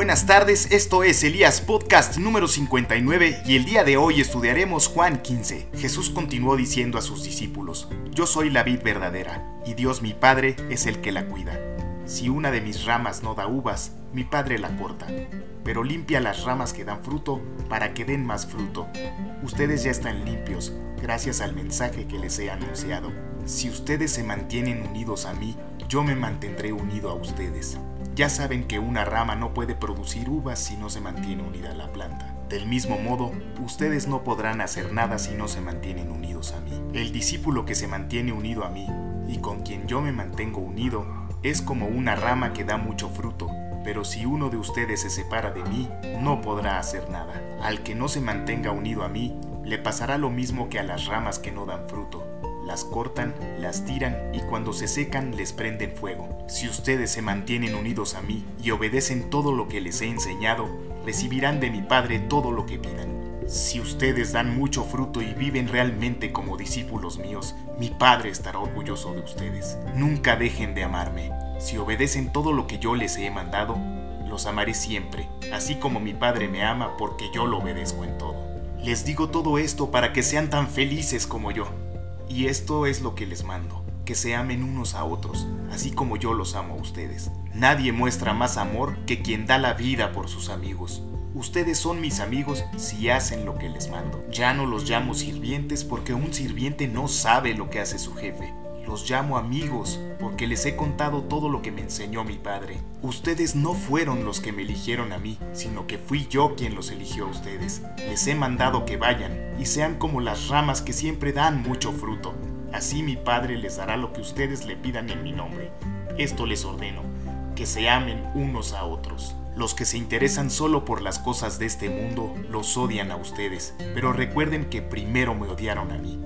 buenas tardes, esto es Elías Podcast número 59 y el día de hoy estudiaremos Juan 15. Jesús continuó diciendo a sus discípulos, Yo soy la vid verdadera y Dios mi Padre es el que la cuida. Si una de mis ramas no da uvas, mi Padre la corta, pero limpia las ramas que dan fruto para que den más fruto. Ustedes ya están limpios gracias al mensaje que les he anunciado. Si ustedes se mantienen unidos a mí, yo me mantendré unido a ustedes. Ya saben que una rama no puede producir uvas si no se mantiene unida a la planta. Del mismo modo, ustedes no podrán hacer nada si no se mantienen unidos a mí. El discípulo que se mantiene unido a mí y con quien yo me mantengo unido es como una rama que da mucho fruto, pero si uno de ustedes se separa de mí, no podrá hacer nada. Al que no se mantenga unido a mí, le pasará lo mismo que a las ramas que no dan fruto las cortan, las tiran y cuando se secan les prenden fuego. Si ustedes se mantienen unidos a mí y obedecen todo lo que les he enseñado, recibirán de mi Padre todo lo que pidan. Si ustedes dan mucho fruto y viven realmente como discípulos míos, mi Padre estará orgulloso de ustedes. Nunca dejen de amarme. Si obedecen todo lo que yo les he mandado, los amaré siempre, así como mi Padre me ama porque yo lo obedezco en todo. Les digo todo esto para que sean tan felices como yo. Y esto es lo que les mando, que se amen unos a otros, así como yo los amo a ustedes. Nadie muestra más amor que quien da la vida por sus amigos. Ustedes son mis amigos si hacen lo que les mando. Ya no los llamo sirvientes porque un sirviente no sabe lo que hace su jefe. Los llamo amigos porque les he contado todo lo que me enseñó mi padre. Ustedes no fueron los que me eligieron a mí, sino que fui yo quien los eligió a ustedes. Les he mandado que vayan y sean como las ramas que siempre dan mucho fruto. Así mi Padre les dará lo que ustedes le pidan en mi nombre. Esto les ordeno, que se amen unos a otros. Los que se interesan solo por las cosas de este mundo los odian a ustedes, pero recuerden que primero me odiaron a mí.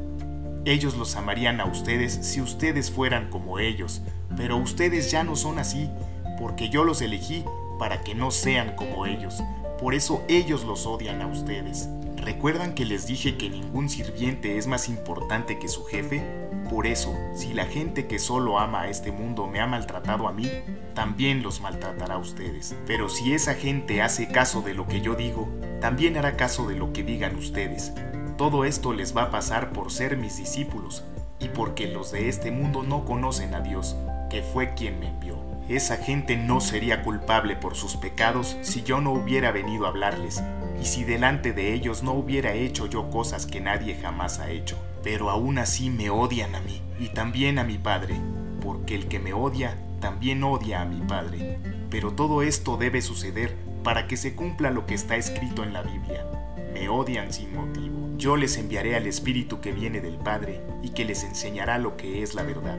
Ellos los amarían a ustedes si ustedes fueran como ellos, pero ustedes ya no son así, porque yo los elegí para que no sean como ellos. Por eso ellos los odian a ustedes. ¿Recuerdan que les dije que ningún sirviente es más importante que su jefe? Por eso, si la gente que solo ama a este mundo me ha maltratado a mí, también los maltratará a ustedes. Pero si esa gente hace caso de lo que yo digo, también hará caso de lo que digan ustedes. Todo esto les va a pasar por ser mis discípulos y porque los de este mundo no conocen a Dios, que fue quien me envió. Esa gente no sería culpable por sus pecados si yo no hubiera venido a hablarles, y si delante de ellos no hubiera hecho yo cosas que nadie jamás ha hecho. Pero aún así me odian a mí, y también a mi Padre, porque el que me odia también odia a mi Padre. Pero todo esto debe suceder para que se cumpla lo que está escrito en la Biblia. Me odian sin motivo. Yo les enviaré al Espíritu que viene del Padre y que les enseñará lo que es la verdad.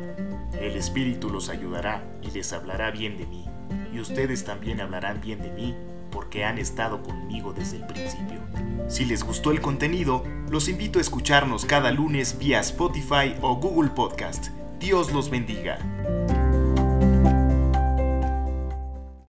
El Espíritu los ayudará y les hablará bien de mí, y ustedes también hablarán bien de mí porque han estado conmigo desde el principio. Si les gustó el contenido, los invito a escucharnos cada lunes vía Spotify o Google Podcast. Dios los bendiga.